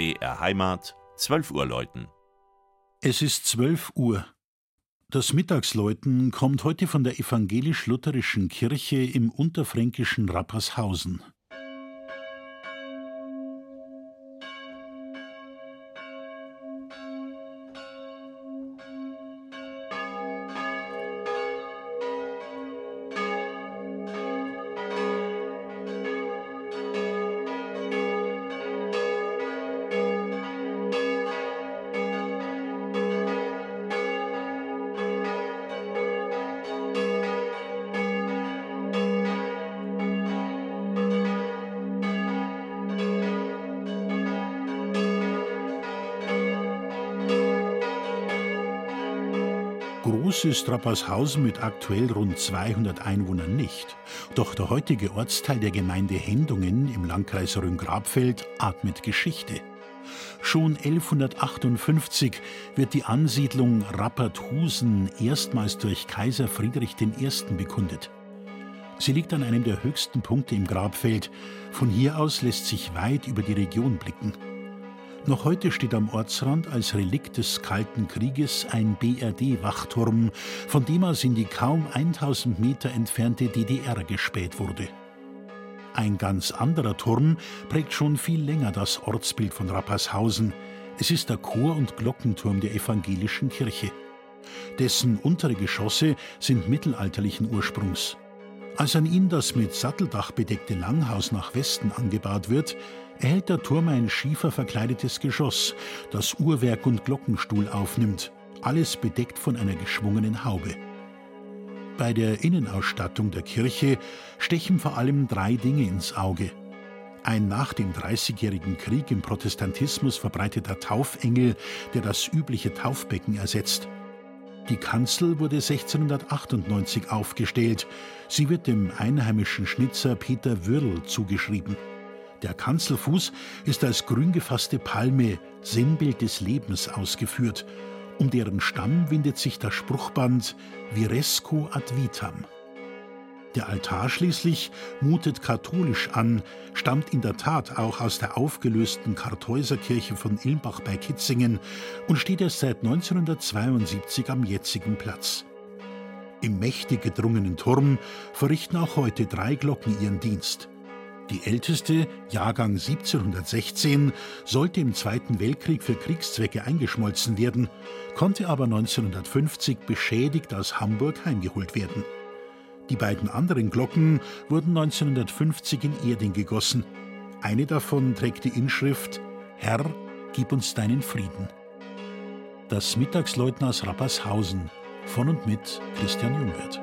BR Heimat, 12 Uhr läuten. Es ist 12 Uhr. Das Mittagsläuten kommt heute von der evangelisch-lutherischen Kirche im unterfränkischen Rappershausen. Groß ist Rappershausen mit aktuell rund 200 Einwohnern nicht. Doch der heutige Ortsteil der Gemeinde Hendungen im Landkreis Rhön-Grabfeld atmet Geschichte. Schon 1158 wird die Ansiedlung Rapperthusen erstmals durch Kaiser Friedrich I. bekundet. Sie liegt an einem der höchsten Punkte im Grabfeld. Von hier aus lässt sich weit über die Region blicken. Noch heute steht am Ortsrand als Relikt des Kalten Krieges ein BRD-Wachturm, von dem aus in die kaum 1000 Meter entfernte DDR gespäht wurde. Ein ganz anderer Turm prägt schon viel länger das Ortsbild von Rappershausen. Es ist der Chor- und Glockenturm der evangelischen Kirche. Dessen untere Geschosse sind mittelalterlichen Ursprungs. Als an ihn das mit Satteldach bedeckte Langhaus nach Westen angebaut wird, erhält der Turm ein schieferverkleidetes Geschoss, das Uhrwerk und Glockenstuhl aufnimmt, alles bedeckt von einer geschwungenen Haube. Bei der Innenausstattung der Kirche stechen vor allem drei Dinge ins Auge. Ein nach dem Dreißigjährigen Krieg im Protestantismus verbreiteter Taufengel, der das übliche Taufbecken ersetzt. Die Kanzel wurde 1698 aufgestellt. Sie wird dem einheimischen Schnitzer Peter Würl zugeschrieben. Der Kanzelfuß ist als grün gefasste Palme, Sinnbild des Lebens, ausgeführt. Um deren Stamm windet sich das Spruchband Viresco ad vitam. Der Altar schließlich mutet katholisch an, stammt in der Tat auch aus der aufgelösten Kartäuserkirche von Ilmbach bei Kitzingen und steht erst seit 1972 am jetzigen Platz. Im mächtig gedrungenen Turm verrichten auch heute drei Glocken ihren Dienst. Die älteste, Jahrgang 1716, sollte im Zweiten Weltkrieg für Kriegszwecke eingeschmolzen werden, konnte aber 1950 beschädigt aus Hamburg heimgeholt werden. Die beiden anderen Glocken wurden 1950 in Erding gegossen. Eine davon trägt die Inschrift Herr, gib uns deinen Frieden. Das Mittagsläuten aus Rappershausen von und mit Christian Jungwirth.